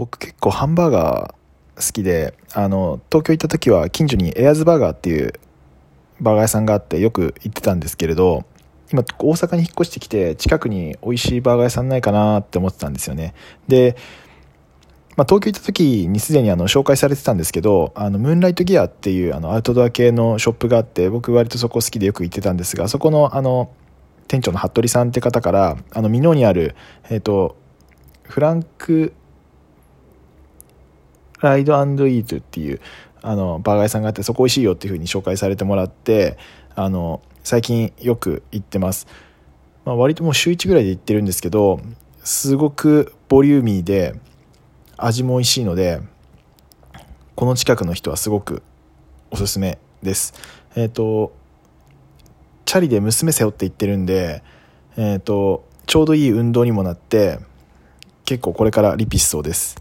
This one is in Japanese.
僕結構ハンバーガー好きであの東京行った時は近所にエアーズバーガーっていうバーガー屋さんがあってよく行ってたんですけれど今大阪に引っ越してきて近くに美味しいバーガー屋さんないかなって思ってたんですよね。で、まあ、東京行った時にすでにあの紹介されてたんですけどあのムーンライトギアっていうあのアウトドア系のショップがあって僕割とそこ好きでよく行ってたんですがそこのあの店長の服部さんって方からあの美濃にある、えーと、フランクライドイートっていうあのバーガー屋さんがあってそこ美味しいよっていうふうに紹介されてもらってあの最近よく行ってます、まあ、割ともう週1ぐらいで行ってるんですけどすごくボリューミーで味も美味しいのでこの近くの人はすごくおすすめです。えっ、ー、とチャリで娘背負って行ってるんでえっ、ー、とちょうどいい運動にもなって結構これからリピしそうです。